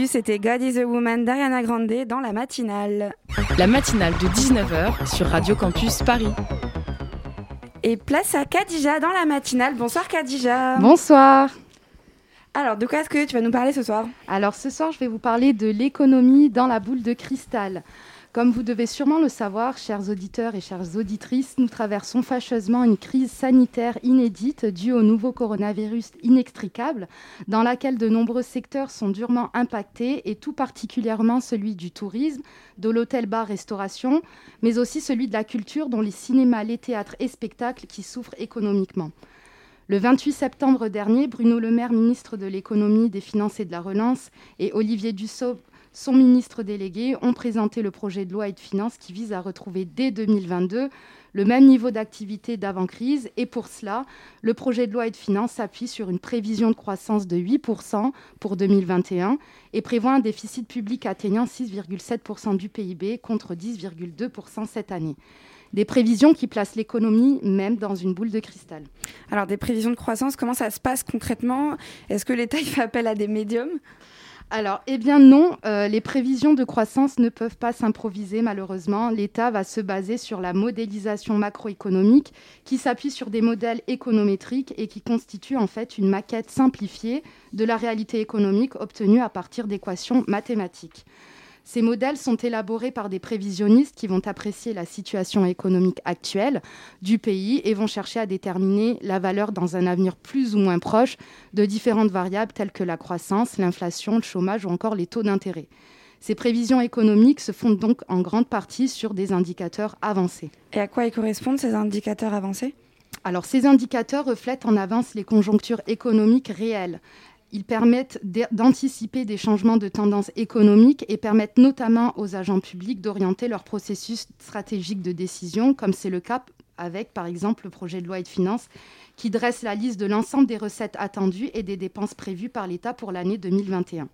C'était God is a Woman d'Ariana Grande dans la matinale. La matinale de 19h sur Radio Campus Paris. Et place à Kadija dans la matinale. Bonsoir Kadija. Bonsoir. Alors, de quoi est-ce que tu vas nous parler ce soir? Alors, ce soir, je vais vous parler de l'économie dans la boule de cristal. Comme vous devez sûrement le savoir, chers auditeurs et chères auditrices, nous traversons fâcheusement une crise sanitaire inédite due au nouveau coronavirus inextricable, dans laquelle de nombreux secteurs sont durement impactés, et tout particulièrement celui du tourisme, de l'hôtel-bar-restauration, mais aussi celui de la culture, dont les cinémas, les théâtres et spectacles qui souffrent économiquement. Le 28 septembre dernier, Bruno Le Maire, ministre de l'économie, des finances et de la relance, et Olivier Dussopt, son ministre délégué, ont présenté le projet de loi et de finances qui vise à retrouver dès 2022 le même niveau d'activité d'avant-crise. Et pour cela, le projet de loi et de finances s'appuie sur une prévision de croissance de 8% pour 2021 et prévoit un déficit public atteignant 6,7% du PIB contre 10,2% cette année. Des prévisions qui placent l'économie même dans une boule de cristal. Alors des prévisions de croissance, comment ça se passe concrètement? Est-ce que l'État fait appel à des médiums? Alors, eh bien non, euh, les prévisions de croissance ne peuvent pas s'improviser malheureusement. L'État va se baser sur la modélisation macroéconomique qui s'appuie sur des modèles économétriques et qui constitue en fait une maquette simplifiée de la réalité économique obtenue à partir d'équations mathématiques. Ces modèles sont élaborés par des prévisionnistes qui vont apprécier la situation économique actuelle du pays et vont chercher à déterminer la valeur dans un avenir plus ou moins proche de différentes variables telles que la croissance, l'inflation, le chômage ou encore les taux d'intérêt. Ces prévisions économiques se fondent donc en grande partie sur des indicateurs avancés. Et à quoi ils correspondent ces indicateurs avancés? Alors, ces indicateurs reflètent en avance les conjonctures économiques réelles. Ils permettent d'anticiper des changements de tendance économique et permettent notamment aux agents publics d'orienter leur processus stratégique de décision, comme c'est le cas avec, par exemple, le projet de loi de finances qui dresse la liste de l'ensemble des recettes attendues et des dépenses prévues par l'État pour l'année 2021.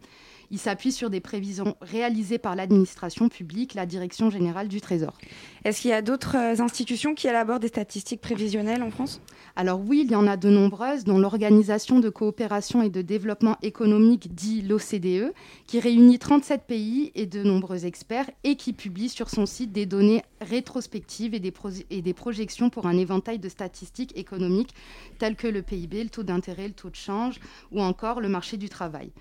Il s'appuie sur des prévisions réalisées par l'administration publique, la Direction générale du Trésor. Est-ce qu'il y a d'autres euh, institutions qui élaborent des statistiques prévisionnelles en France? Alors oui, il y en a de nombreuses, dont l'Organisation de coopération et de développement économique, dit l'OCDE, qui réunit 37 pays et de nombreux experts et qui publie sur son site des données rétrospectives et des, et des projections pour un éventail de statistiques économiques telles que le PIB, le taux d'intérêt, le taux de change ou encore le marché du travail.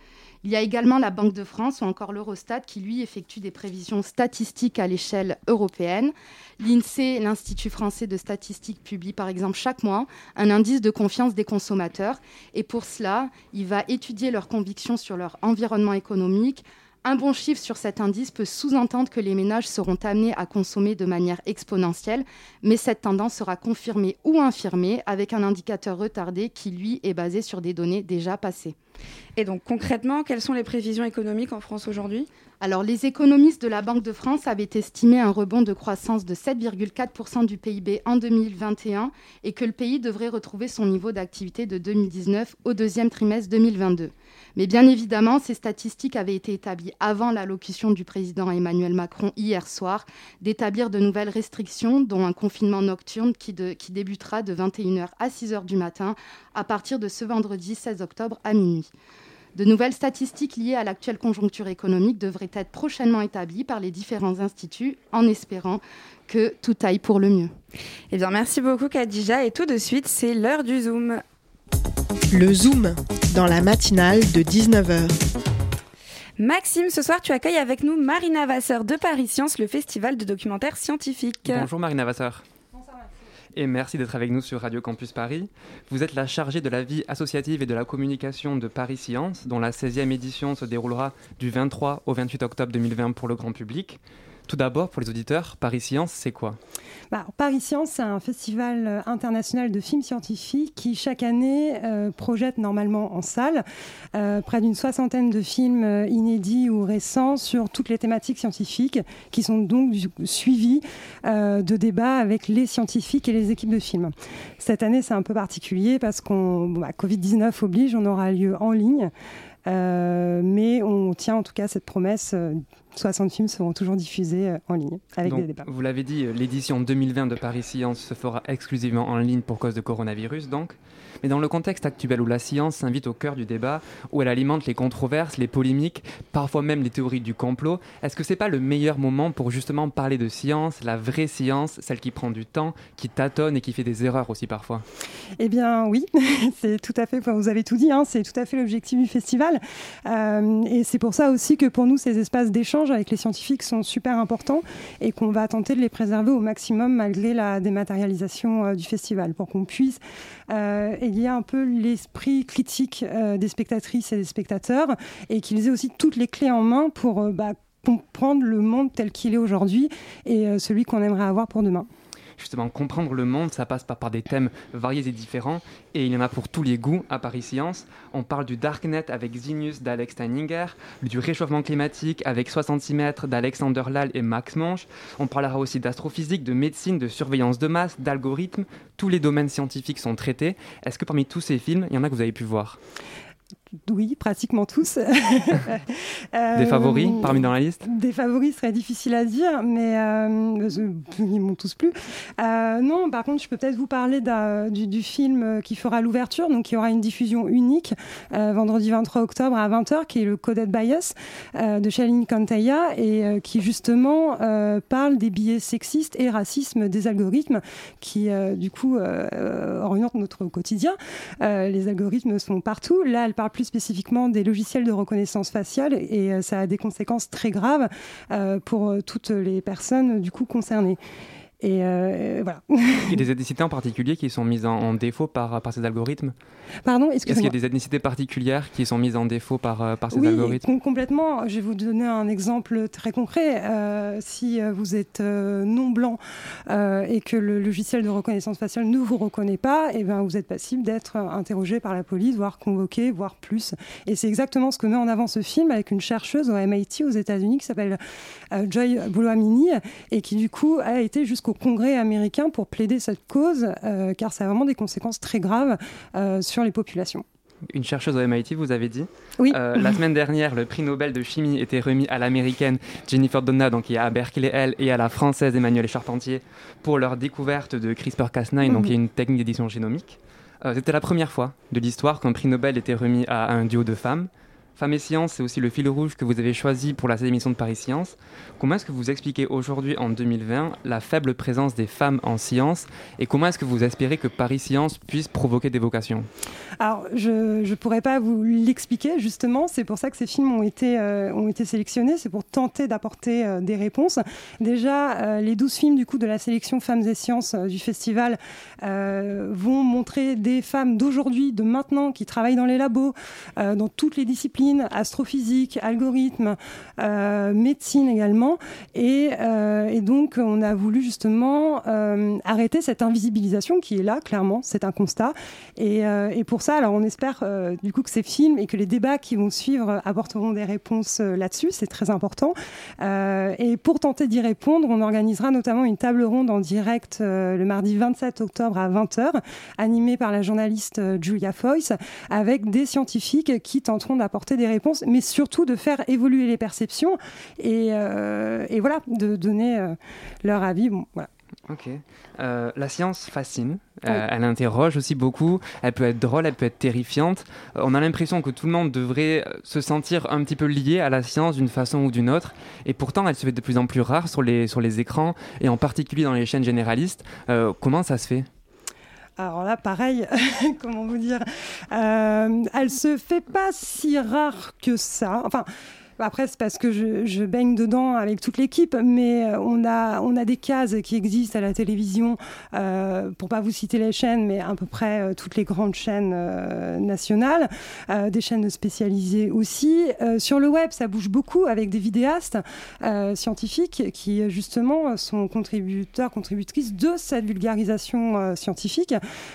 Il y a également la Banque de France ou encore l'Eurostat qui, lui, effectue des prévisions statistiques à l'échelle européenne. L'INSEE, l'Institut français de statistique, publie par exemple chaque mois un indice de confiance des consommateurs. Et pour cela, il va étudier leurs convictions sur leur environnement économique, un bon chiffre sur cet indice peut sous-entendre que les ménages seront amenés à consommer de manière exponentielle, mais cette tendance sera confirmée ou infirmée avec un indicateur retardé qui, lui, est basé sur des données déjà passées. Et donc concrètement, quelles sont les prévisions économiques en France aujourd'hui? Alors, les économistes de la Banque de France avaient estimé un rebond de croissance de 7,4% du PIB en 2021 et que le pays devrait retrouver son niveau d'activité de 2019 au deuxième trimestre 2022. Mais bien évidemment, ces statistiques avaient été établies avant l'allocution du président Emmanuel Macron hier soir d'établir de nouvelles restrictions, dont un confinement nocturne qui, qui débutera de 21h à 6h du matin à partir de ce vendredi 16 octobre à minuit. De nouvelles statistiques liées à l'actuelle conjoncture économique devraient être prochainement établies par les différents instituts en espérant que tout aille pour le mieux. Eh bien, merci beaucoup Kadija et tout de suite, c'est l'heure du Zoom. Le Zoom, dans la matinale de 19h. Maxime, ce soir, tu accueilles avec nous Marina Vasseur de Paris Science, le festival de documentaire scientifique. Bonjour Marina Vasseur. Et merci d'être avec nous sur Radio Campus Paris. Vous êtes la chargée de la vie associative et de la communication de Paris Science, dont la 16e édition se déroulera du 23 au 28 octobre 2020 pour le grand public. Tout d'abord, pour les auditeurs, Paris Science, c'est quoi? Bah, Paris Science, c'est un festival euh, international de films scientifiques qui, chaque année, euh, projette normalement en salle euh, près d'une soixantaine de films inédits ou récents sur toutes les thématiques scientifiques qui sont donc suivis de débats avec les scientifiques et les équipes de films. Cette année, c'est un peu particulier parce qu'on bah, Covid-19 oblige, on aura lieu en ligne. Mais on tient en tout cas cette promesse 60 films seront toujours diffusés euh, en ligne avec des débats. Vous l'avez dit, euh, l'édition 2020 de Paris Science se fera exclusivement en ligne pour cause de coronavirus donc. Mais dans le contexte actuel où la science s'invite au cœur du débat, où elle alimente les controverses, les polémiques, parfois même les théories du complot, est-ce que c'est pas le meilleur moment pour justement parler de science, la vraie science, celle qui prend du temps, qui tâtonne et qui fait des erreurs aussi parfois? Eh bien oui, c'est tout à fait, vous avez tout dit, hein, c'est tout à fait l'objectif du festival. Euh, et c'est pour ça aussi que pour nous, ces espaces d'échange avec les scientifiques sont super importants et qu'on va tenter de les préserver au maximum malgré la dématérialisation euh, du festival, pour qu'on puisse euh, il y a un peu l'esprit critique euh, des spectatrices et des spectateurs et qu'ils aient aussi toutes les clés en main pour euh, bah, comprendre le monde tel qu'il est aujourd'hui et celui qu'on aimerait avoir pour demain justement comprendre le monde, ça passe par, des thèmes variés et différents, et il y en a pour tous les goûts à Paris Science. On parle du Darknet avec Zinus d'Alex Steininger, du réchauffement climatique avec 66 mètres d'Alexander Lal et Max Monge. On parlera aussi d'astrophysique, de médecine, de surveillance de masse, d'algorithmes. Tous les domaines scientifiques sont traités. Est-ce que parmi tous ces films, il y en a que vous avez pu voir? Oui, pratiquement tous. des favoris euh, parmi dans la liste? Des favoris serait difficile à dire, mais euh, ils m'ont tous plu. Euh, non, par contre, je peux peut-être vous parler du, du, film qui fera l'ouverture. Donc, y aura une diffusion unique vendredi 23 octobre à 20h, qui est le Coded Bias de Shaline Kantaya et qui justement parle des biais sexistes et racisme des algorithmes qui, du coup, orientent notre quotidien. les algorithmes sont partout. Là, elle parle plus spécifiquement des logiciels de reconnaissance faciale et euh, ça a des conséquences très graves euh, pour euh, toutes les personnes du coup concernées. Et voilà. Il y a des ethnicités en particulier qui sont mises en, défaut par, par ces algorithmes Pardon, Est-ce qu'il y a des ethnicités particulières qui sont mises en défaut par, par ces oui, algorithmes complètement. Je vais vous donner un exemple très concret. si vous êtes non blanc et que le logiciel de reconnaissance faciale ne vous reconnaît pas, et eh ben, vous êtes passible d'être interrogé par la police, voire convoqué, voire plus. Et c'est exactement ce que met en avant ce film avec une chercheuse au MIT aux États-Unis qui s'appelle Joy Boulouamini et qui du coup a été jusqu'au Congrès américain pour plaider cette cause, euh, car ça a vraiment des conséquences très graves euh, sur les populations une chercheuse au MIT, vous avez dit. Oui. Euh, la semaine dernière, le prix Nobel de chimie était remis à l'américaine Jennifer Donna, donc qui est à Berkeley elle, et à la française Emmanuelle Charpentier pour leur découverte de CRISPR-Cas9, donc qui est une technique d'édition génomique. C'était la première fois de l'histoire qu'un prix Nobel était remis à un duo de femmes. Femmes et Sciences, c'est aussi le fil rouge que vous avez choisi pour la émission de Paris Science. Comment est-ce que vous expliquez aujourd'hui, en 2020, la faible présence des femmes en sciences et comment est-ce que vous espérez que Paris Science puisse provoquer des vocations? Alors, je ne pourrais pas vous l'expliquer, justement. C'est pour ça que ces films ont été, euh, sélectionnés. C'est pour tenter d'apporter euh, des réponses. Déjà, euh, les 12 films du coup, de la sélection Femmes et Sciences du festival vont montrer des femmes d'aujourd'hui, de maintenant, qui travaillent dans les labos, dans toutes les disciplines astrophysique, algorithme, euh, médecine également. Euh, et, donc, on a voulu justement euh, arrêter cette invisibilisation qui est là, clairement, c'est un constat. Et, pour ça, alors on espère du coup que ces films et que les débats qui vont suivre apporteront des réponses là-dessus, c'est très important. et pour tenter d'y répondre, on organisera notamment une table ronde en direct le mardi 27 octobre à 20h, animée par la journaliste Julia Foyce, avec des scientifiques qui tenteront d'apporter des réponses, mais surtout de faire évoluer les perceptions et, euh, voilà, de donner euh, leur avis. Bon, voilà. Ok. Euh, la science fascine, elle interroge aussi beaucoup, elle peut être drôle, elle peut être terrifiante. on a l'impression que tout le monde devrait se sentir un petit peu lié à la science d'une façon ou d'une autre, et pourtant elle se fait de plus en plus rare sur les, sur les écrans, et en particulier dans les chaînes généralistes. comment ça se fait? Alors là, pareil, comment vous dire, euh, elle se fait pas si rare que ça. Enfin, après, c'est parce que je, baigne dedans avec toute l'équipe, mais euh, on a, on a des cases qui existent à la télévision, euh, pour pas vous citer les chaînes, mais à peu près euh, toutes les grandes chaînes euh, nationales, des chaînes spécialisées aussi. sur le web, ça bouge beaucoup avec des vidéastes scientifiques qui, justement, sont contributeurs, contributrices de cette vulgarisation scientifique.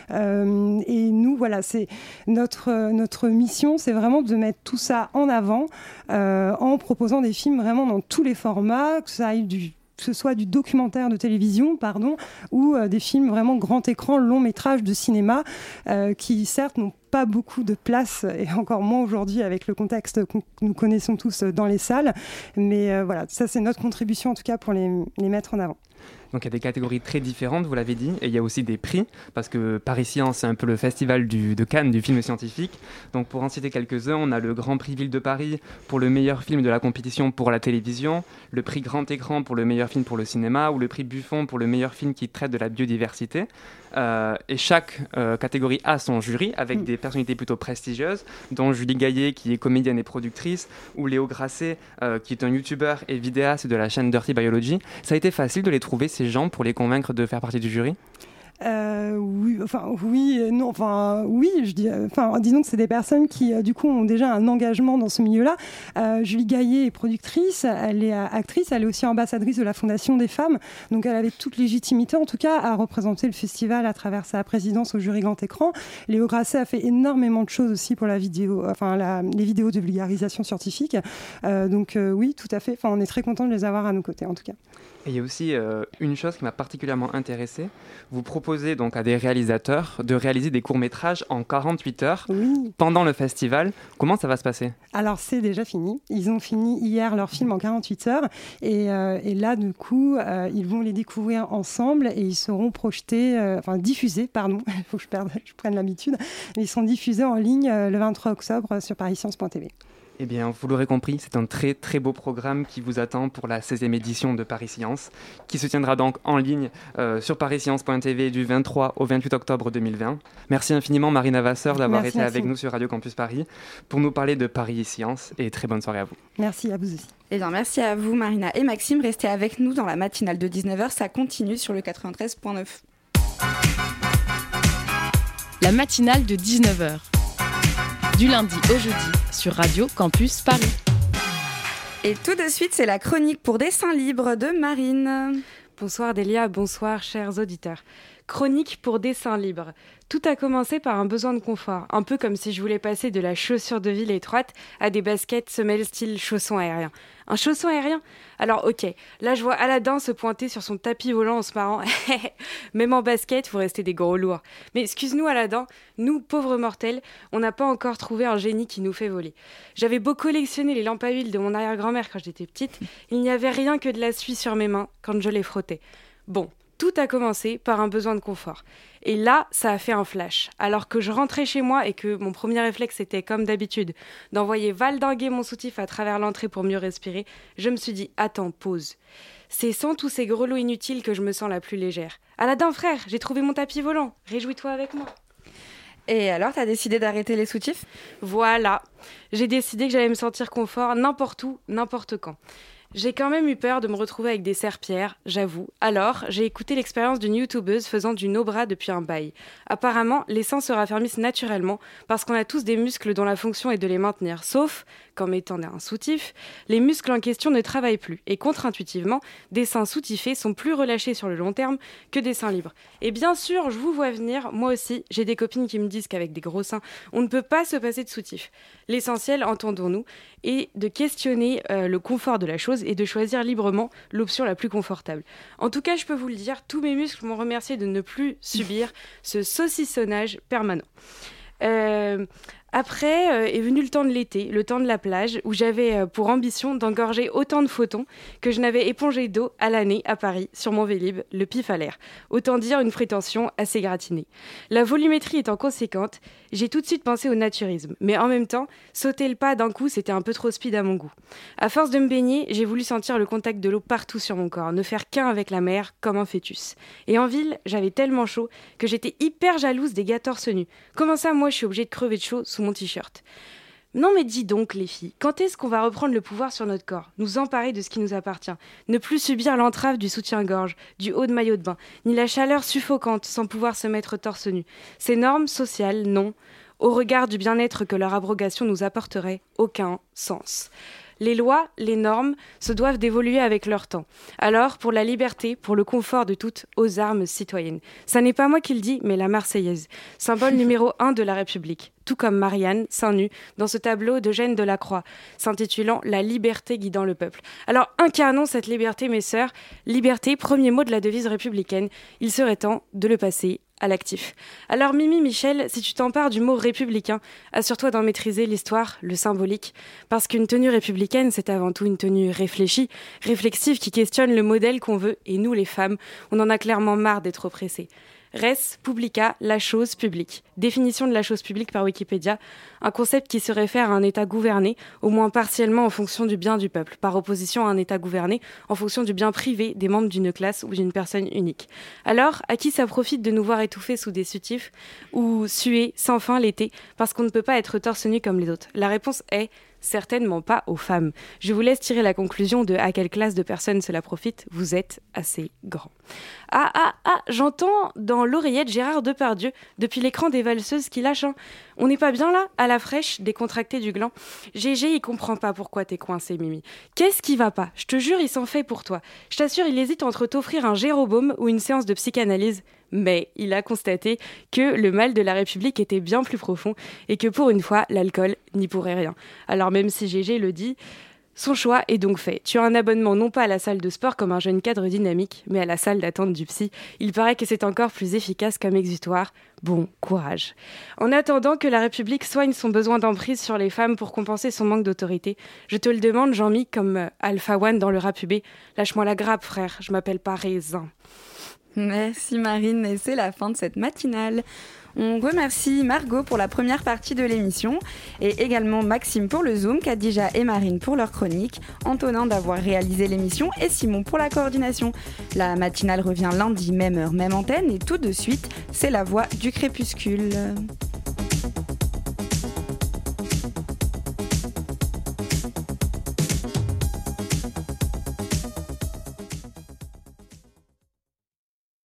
et nous, voilà, c'est notre, notre mission, c'est vraiment de mettre tout ça en avant en proposant des films vraiment dans tous les formats, que ce soit du documentaire de télévision, pardon, ou euh, des films vraiment grand écran, long métrage de cinéma, euh, qui certes n'ont pas beaucoup de place, et encore moins aujourd'hui avec le contexte que nous connaissons tous dans les salles. Mais euh, voilà, ça c'est notre contribution en tout cas pour les mettre en avant. Donc il y a des catégories très différentes, vous l'avez dit, et il y a aussi des prix, parce que Paris Science, c'est un peu le festival de Cannes du film scientifique. Donc pour en citer quelques-uns, on a le Grand Prix Ville de Paris pour le meilleur film de la compétition pour la télévision, le prix Grand Écran pour le meilleur film pour le cinéma, ou le prix Buffon pour le meilleur film qui traite de la biodiversité. Euh, et chaque euh, catégorie a son jury avec des personnalités plutôt prestigieuses, dont Julie Gaillet qui est comédienne et productrice, ou Léo Grasset euh, qui est un youtubeur et vidéaste de la chaîne Dirty Biology. Ça a été facile de les trouver ces gens pour les convaincre de faire partie du jury? Euh, oui, enfin oui, non, enfin oui, je dis, enfin disons que c'est des personnes qui euh, du coup ont déjà un engagement dans ce milieu-là. Euh, Julie Gaillet est productrice, elle est actrice, elle est aussi ambassadrice de la Fondation des femmes, donc elle avait toute légitimité en tout cas à représenter le festival à travers sa présidence au jury grand écran. Léo Grasset a fait énormément de choses aussi pour la vidéo, enfin les vidéos de vulgarisation scientifique. donc oui, tout à fait. Enfin, on est très content de les avoir à nos côtés en tout cas. Et il y a aussi euh, une chose qui m'a particulièrement intéressé. Vous proposez donc à des réalisateurs de réaliser des courts-métrages en 48 heures pendant le festival. Comment ça va se passer? Alors, c'est déjà fini. Ils ont fini hier leur film en 48 heures. Et, euh, et là, du coup, euh, ils vont les découvrir ensemble et ils seront projetés, enfin diffusés, pardon, il faut que je, perde, je prenne l'habitude. Ils seront diffusés en ligne le 23 octobre sur pariscience.tv. Eh bien, vous l'aurez compris, c'est un très très beau programme qui vous attend pour la 16e édition de Paris Science, qui se tiendra donc en ligne euh, sur pariscience.tv du 23 au 28 octobre 2020. Merci infiniment Marina Vasseur d'avoir été avec nous sur Radio Campus Paris pour nous parler de Paris Science et très bonne soirée à vous. Merci à vous aussi. Eh bien, merci à vous Marina et Maxime. Restez avec nous dans la matinale de 19h, ça continue sur le 93.9. La matinale de 19h du lundi au jeudi sur Radio Campus Paris. Et tout de suite, c'est la chronique pour dessin libre de Marine. Bonsoir Delia, bonsoir chers auditeurs. Chronique pour dessin libre. Tout a commencé par un besoin de confort, un peu comme si je voulais passer de la chaussure de ville étroite à des baskets semelles style chausson aérien. Un chausson aérien? Alors ok, là je vois Aladdin se pointer sur son tapis volant en se marrant. Même en basket, vous restez des gros lourds. Mais excuse-nous Aladdin, nous, pauvres mortels, on n'a pas encore trouvé un génie qui nous fait voler. J'avais beau collectionner les lampes à huile de mon arrière-grand-mère quand j'étais petite, il n'y avait rien que de la suie sur mes mains quand je les frottais. Bon, tout a commencé par un besoin de confort. Et là, ça a fait un flash. Alors que je rentrais chez moi et que mon premier réflexe était, comme d'habitude, d'envoyer valdinguer mon soutif à travers l'entrée pour mieux respirer, je me suis dit Attends, pause. C'est sans tous ces grelots inutiles que je me sens la plus légère. Aladdin, frère, j'ai trouvé mon tapis volant. Réjouis-toi avec moi. Et alors, t'as décidé d'arrêter les soutifs? Voilà. J'ai décidé que j'allais me sentir confort n'importe où, n'importe quand. J'ai quand même eu peur de me retrouver avec des serpillères, j'avoue. Alors, j'ai écouté l'expérience d'une youtubeuse faisant du no-bras depuis un bail. Apparemment, les seins se raffermissent naturellement parce qu'on a tous des muscles dont la fonction est de les maintenir. Sauf qu'en mettant un soutif, les muscles en question ne travaillent plus. Et contre-intuitivement, des seins soutifés sont plus relâchés sur le long terme que des seins libres. Et bien sûr, je vous vois venir, moi aussi, j'ai des copines qui me disent qu'avec des gros seins, on ne peut pas se passer de soutif. L'essentiel, entendons-nous, est de questionner euh, le confort de la chose et de choisir librement l'option la plus confortable. En tout cas, je peux vous le dire, tous mes muscles m'ont remercié de ne plus subir ce saucissonnage permanent. Euh, Après euh, est venu le temps de l'été, le temps de la plage, où j'avais euh, pour ambition d'engorger autant de photons que je n'avais épongé d'eau à l'année à Paris sur mon Vélib, le pif à l'air. Autant dire une prétention assez gratinée. La volumétrie étant conséquente, j'ai tout de suite pensé au naturisme, mais en même temps, sauter le pas d'un coup, c'était un peu trop speed à mon goût. À force de me baigner, j'ai voulu sentir le contact de l'eau partout sur mon corps, ne faire qu'un avec la mer, comme un fœtus. Et en ville, j'avais tellement chaud que j'étais hyper jalouse des gars torse nu. Comment ça, moi, je suis obligée de crever de chaud mon t-shirt non mais dis donc les filles, quand est-ce qu'on va reprendre le pouvoir sur notre corps, nous emparer de ce qui nous appartient, ne plus subir l'entrave du soutien-gorge, du haut de maillot de bain, ni la chaleur suffocante sans pouvoir se mettre torse nu? Ces normes sociales, non, au regard du bien-être que leur abrogation nous apporterait, aucun sens. Les lois, les normes se doivent d'évoluer avec leur temps. Alors, pour la liberté, pour le confort de toutes, aux armes citoyennes. Ça n'est pas moi qui le dis, mais la Marseillaise, symbole numéro un de la République. Tout comme Marianne, seins nus, dans ce tableau d'Eugène Delacroix, s'intitulant La liberté guidant le peuple. Alors, incarnons cette liberté, mes sœurs. Liberté, premier mot de la devise républicaine. Il serait temps de le passer à l'actif. Alors Mimi Michel, si tu t'empares du mot républicain, assure-toi d'en maîtriser l'histoire, le symbolique, parce qu'une tenue républicaine, c'est avant tout une tenue réfléchie, réflexive, qui questionne le modèle qu'on veut, et nous les femmes, on en a clairement marre d'être oppressées. Res publica, la chose publique. Définition de la chose publique par Wikipédia, un concept qui se réfère à un État gouverné, au moins partiellement en fonction du bien du peuple, par opposition à un État gouverné en fonction du bien privé des membres d'une classe ou d'une personne unique. Alors, à qui ça profite de nous voir étouffés sous des sutifs ou suer sans fin l'été parce qu'on ne peut pas être torse nu comme les autres? La réponse est certainement pas aux femmes. Je vous laisse tirer la conclusion de à quelle classe de personnes cela profite. Vous êtes assez grand. Ah ah ah, j'entends dans l'oreillette Gérard Depardieu depuis l'écran des valseuses qui lâchent. On n'est pas bien là, à la fraîche, décontracté du gland. GG, il comprend pas pourquoi t'es coincé, Mimi. Qu'est-ce qui va pas? Je te jure, il s'en fait pour toi. Je t'assure, il hésite entre t'offrir un Jérôme ou une séance de psychanalyse mais il a constaté que le mal de la République était bien plus profond et que pour une fois, l'alcool n'y pourrait rien. Alors même si GG le dit, son choix est donc fait. Tu as un abonnement non pas à la salle de sport comme un jeune cadre dynamique, mais à la salle d'attente du psy. Il paraît que c'est encore plus efficace comme exutoire. Bon courage. En attendant que la République soigne son besoin d'emprise sur les femmes pour compenser son manque d'autorité, je te le demande, Jean-Mi, comme euh, Alpha One dans le rap Lâche-moi la grappe, frère, je m'appelle pas Raisin. Merci Marine, et c'est la fin de cette matinale. On remercie Margot pour la première partie de l'émission et également Maxime pour le Zoom, Kadija et Marine pour leur chronique, Antonin d'avoir réalisé l'émission et Simon pour la coordination. La matinale revient lundi, même heure, même antenne et tout de suite, c'est la voix du crépuscule.